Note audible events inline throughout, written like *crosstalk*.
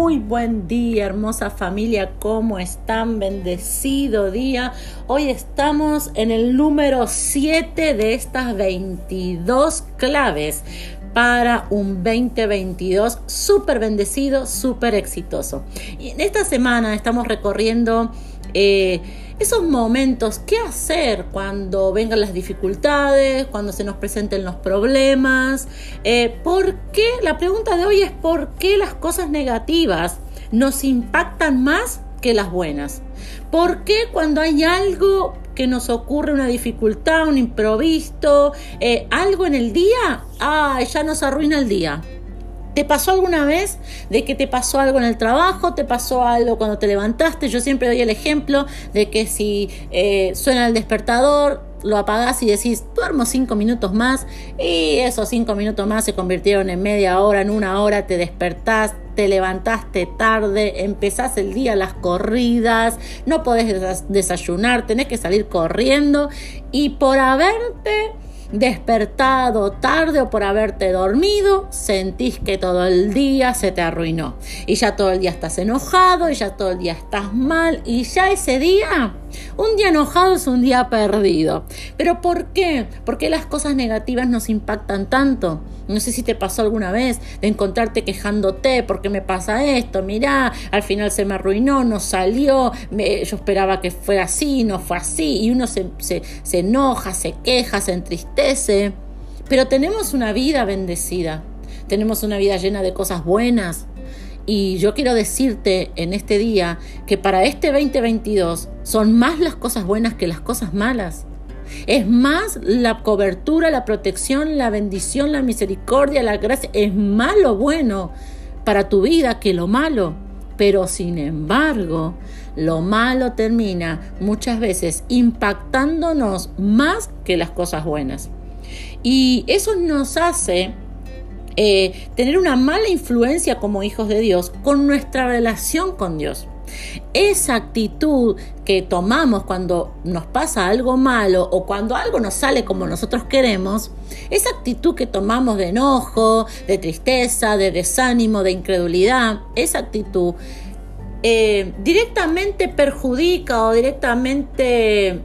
Muy buen día, hermosa familia. ¿Cómo están? Bendecido día. Hoy estamos en el número 7 de estas 22 claves para un 2022 súper bendecido, súper exitoso. Y en esta semana estamos recorriendo eh, esos momentos, qué hacer cuando vengan las dificultades, cuando se nos presenten los problemas. Eh, ¿Por qué? La pregunta de hoy es ¿por qué las cosas negativas nos impactan más que las buenas? ¿Por qué cuando hay algo que nos ocurre, una dificultad, un improviso, eh, algo en el día, ah, ya nos arruina el día? ¿Te pasó alguna vez de que te pasó algo en el trabajo? ¿Te pasó algo cuando te levantaste? Yo siempre doy el ejemplo de que si eh, suena el despertador, lo apagás y decís, duermo cinco minutos más y esos cinco minutos más se convirtieron en media hora, en una hora, te despertás, te levantaste tarde, empezás el día las corridas, no podés desayunar, tenés que salir corriendo y por haberte despertado tarde o por haberte dormido, sentís que todo el día se te arruinó. Y ya todo el día estás enojado, y ya todo el día estás mal, y ya ese día un día enojado es un día perdido. ¿Pero por qué? ¿Por qué las cosas negativas nos impactan tanto? No sé si te pasó alguna vez de encontrarte quejándote, porque me pasa esto? Mirá, al final se me arruinó, no salió, yo esperaba que fuera así, no fue así, y uno se, se enoja, se queja, se entristece. Pero tenemos una vida bendecida, tenemos una vida llena de cosas buenas, y yo quiero decirte en este día que para este 2022 son más las cosas buenas que las cosas malas. Es más la cobertura, la protección, la bendición, la misericordia, la gracia. Es más lo bueno para tu vida que lo malo. Pero sin embargo, lo malo termina muchas veces impactándonos más que las cosas buenas. Y eso nos hace eh, tener una mala influencia como hijos de Dios con nuestra relación con Dios. Esa actitud que tomamos cuando nos pasa algo malo o cuando algo nos sale como nosotros queremos, esa actitud que tomamos de enojo, de tristeza, de desánimo, de incredulidad, esa actitud eh, directamente perjudica o directamente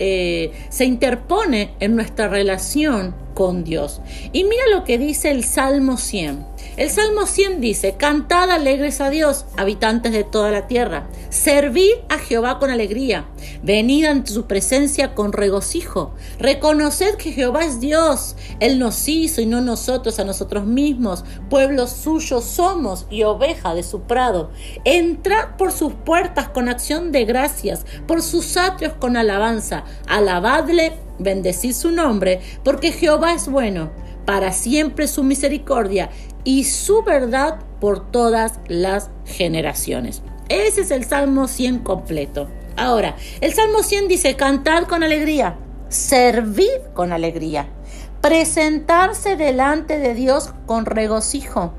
eh, se interpone en nuestra relación con Dios. Y mira lo que dice el Salmo 100. El Salmo 100 dice, Cantad alegres a Dios, habitantes de toda la tierra, servid a Jehová con alegría, venid ante su presencia con regocijo, reconoced que Jehová es Dios, Él nos hizo y no nosotros a nosotros mismos, pueblo suyo somos y oveja de su prado. Entrad por sus puertas con acción de gracias, por sus atrios con alabanza, alabadle, bendecid su nombre, porque Jehová es bueno para siempre su misericordia y su verdad por todas las generaciones. Ese es el Salmo 100 completo. Ahora, el Salmo 100 dice, cantad con alegría, servid con alegría, presentarse delante de Dios con regocijo,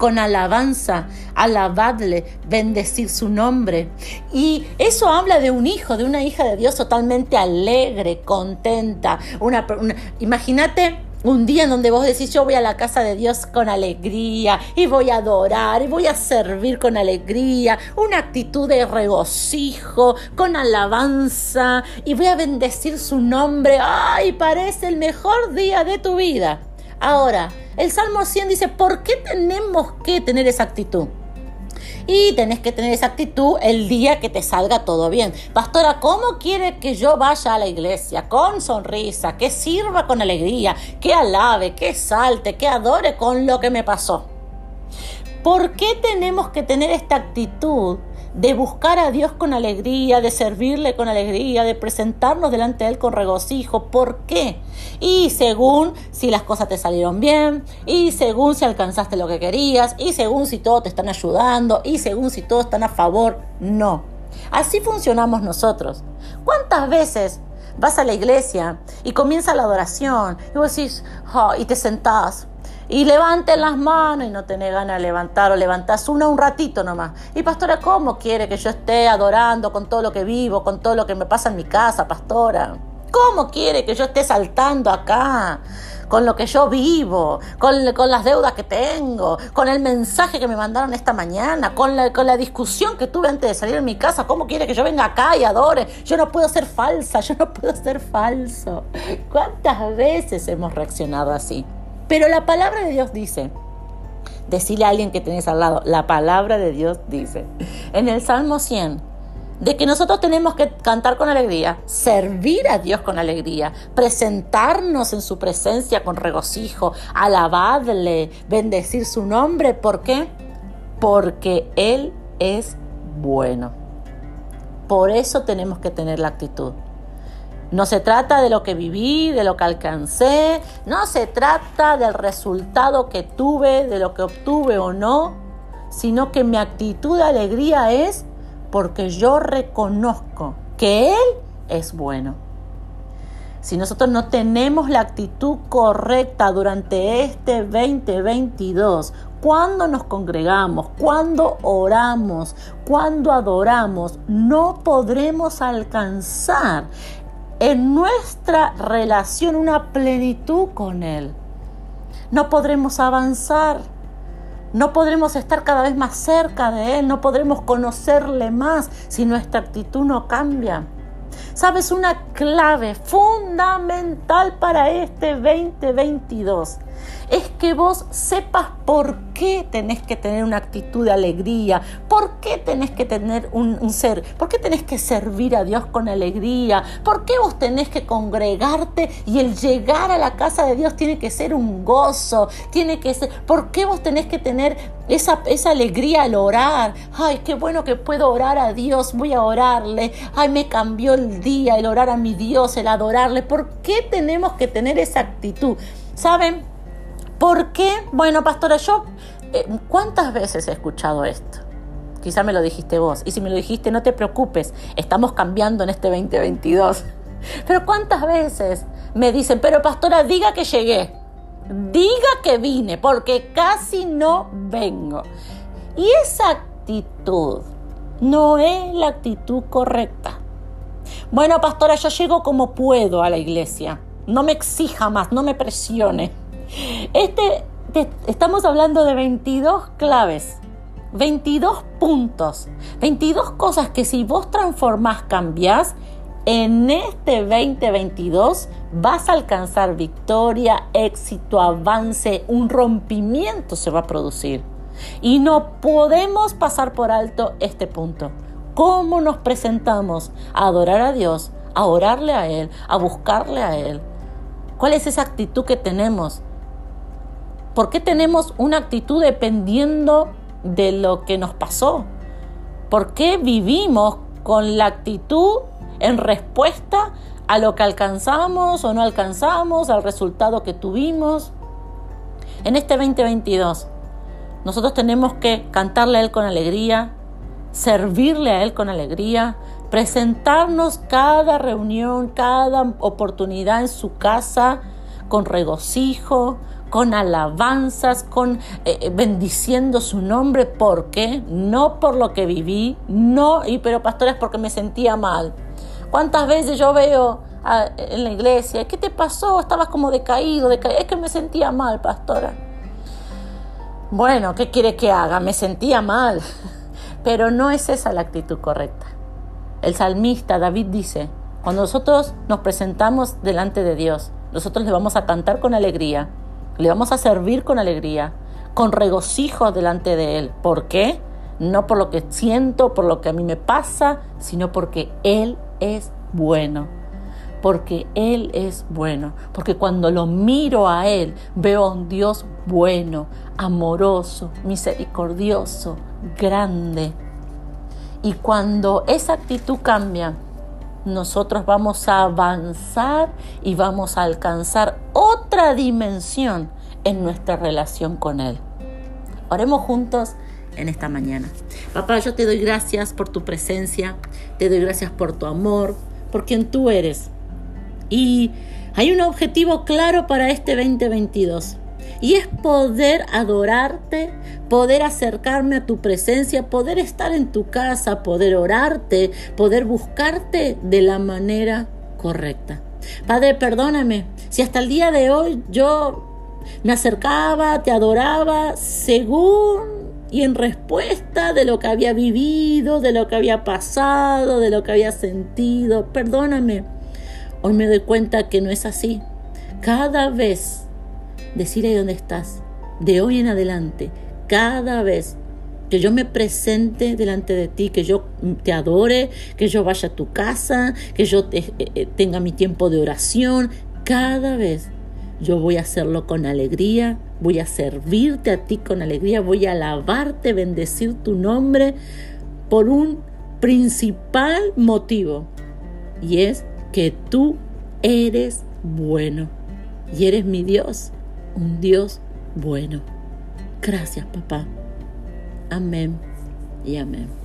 con alabanza, alabadle, bendecir su nombre. Y eso habla de un hijo, de una hija de Dios totalmente alegre, contenta. Una, una imagínate un día en donde vos decís, yo voy a la casa de Dios con alegría y voy a adorar y voy a servir con alegría, una actitud de regocijo, con alabanza y voy a bendecir su nombre. ¡Ay, parece el mejor día de tu vida! Ahora, el Salmo 100 dice, ¿por qué tenemos que tener esa actitud? Y tenés que tener esa actitud el día que te salga todo bien. Pastora, ¿cómo quiere que yo vaya a la iglesia? Con sonrisa, que sirva con alegría, que alabe, que salte, que adore con lo que me pasó. ¿Por qué tenemos que tener esta actitud de buscar a Dios con alegría, de servirle con alegría, de presentarnos delante de Él con regocijo. ¿Por qué? Y según si las cosas te salieron bien, y según si alcanzaste lo que querías, y según si todos te están ayudando, y según si todos están a favor, no. Así funcionamos nosotros. ¿Cuántas veces vas a la iglesia y comienza la adoración y vos decís, oh", y te sentás y levanten las manos y no tenés ganas de levantar o levantás una un ratito nomás. Y pastora, ¿cómo quiere que yo esté adorando con todo lo que vivo, con todo lo que me pasa en mi casa, pastora? ¿Cómo quiere que yo esté saltando acá? con lo que yo vivo, con, las deudas que tengo, con el mensaje que me mandaron esta mañana, con la, con la discusión que tuve antes de salir de mi casa. ¿Cómo quiere que yo venga acá y adore? Yo no puedo ser falsa, yo no puedo ser falso. ¿Cuántas veces hemos reaccionado así? Pero la palabra de Dios dice, decirle a alguien que tenés al lado, la palabra de Dios dice, en el Salmo 100, de que nosotros tenemos que cantar con alegría, servir a Dios con alegría, presentarnos en su presencia con regocijo, alabarle, bendecir su nombre. ¿Por qué? Porque Él es bueno. Por eso tenemos que tener la actitud. No se trata de lo que viví, de lo que alcancé, no se trata del resultado que tuve, de lo que obtuve o no, sino que mi actitud de alegría es porque yo reconozco que Él es bueno. Si nosotros no tenemos la actitud correcta durante este 2022, cuando nos congregamos, cuando oramos, cuando adoramos, no podremos alcanzar en nuestra relación una plenitud con Él. No podremos avanzar no podremos estar cada vez más cerca de Él, no podremos conocerle más si nuestra actitud no cambia. ¿Sabes? Una clave fundamental para este 2022 es que vos sepas por qué tenés que tener una actitud de alegría, por qué tenés que tener un, ser, por qué tenés que servir a Dios con alegría, por qué vos tenés que congregarte y el llegar a la casa de Dios tiene que ser un gozo, tiene que ser, por qué vos tenés que tener esa, esa alegría al orar, ay, qué bueno que puedo orar a Dios, voy a orarle, ay, me cambió el día el orar a mi Dios, el adorarle, ¿por qué tenemos que tener esa actitud? ¿Saben? ¿Por qué? Bueno, pastora, yo eh, ¿cuántas veces he escuchado esto? Quizá me lo dijiste vos. Y si me lo dijiste, no te preocupes, estamos cambiando en este 2022. *laughs* Pero ¿cuántas veces me dicen, pero pastora, diga que llegué? Diga que vine, porque casi no vengo. Y esa actitud no es la actitud correcta. Bueno, pastora, yo llego como puedo a la iglesia. No me exija más, no me presione. Este, estamos hablando de 22 claves, 22 puntos, 22 cosas que si vos transformás, cambiás, en este 2022 vas a alcanzar victoria, éxito, avance, un rompimiento se va a producir. Y no podemos pasar por alto este punto. ¿Cómo nos presentamos a adorar a Dios, a orarle a Él, a buscarle a Él? ¿Cuál es esa actitud que tenemos? ¿Por qué tenemos una actitud dependiendo de lo que nos pasó? ¿Por qué vivimos con la actitud en respuesta a lo que alcanzamos o no alcanzamos, al resultado que tuvimos? En este 2022, nosotros tenemos que cantarle a Él con alegría, servirle a Él con alegría, presentarnos cada reunión, cada oportunidad en su casa con regocijo, con alabanzas, con eh, eh, bendiciendo su nombre. ¿Por qué? No por lo que viví, no, y pero pastores porque me sentía mal. ¿Cuántas veces yo veo en la iglesia, ¿qué te pasó? Estabas como decaído, decaído. Es que me sentía mal, pastora. Bueno, ¿qué quiere que haga? Me sentía mal. *laughs* Pero no es esa la actitud correcta. El salmista David dice, cuando nosotros nos presentamos delante de Dios, nosotros le vamos a cantar con alegría le vamos a servir con alegría, con regocijo delante de Él. ¿Por qué? No por lo que siento, por lo que a mí me pasa, sino porque Él es bueno. Porque Él es bueno. Porque cuando lo miro a Él, veo a un Dios bueno, amoroso, misericordioso, grande. Y cuando esa actitud cambia, nosotros vamos a avanzar y vamos a alcanzar otra dimensión en nuestra relación con Él. Oremos juntos en esta mañana. Papá, yo te doy gracias por tu presencia, te doy gracias por tu amor, por quien tú eres. Y hay un objetivo claro para este 2022 y es poder adorarte, poder acercarme a tu presencia, poder estar en tu casa, poder orarte, poder buscarte de la manera correcta. Padre, perdóname si hasta el día de hoy yo me acercaba, te adoraba según y en respuesta de lo que había vivido, de lo que había pasado, de lo que había sentido. Perdóname. Hoy me doy cuenta que no es así. Cada vez, decirle dónde estás, de hoy en adelante, cada vez que yo me presente delante de ti, que yo te adore, que yo vaya a tu casa, que yo eh, eh, tenga mi tiempo de oración, cada vez yo voy a hacerlo con alegría, voy a servirte a ti con alegría, voy a alabarte, bendecir tu nombre por un principal motivo y es que tú eres bueno y eres mi Dios, un Dios bueno. Gracias papá. Amén y amén.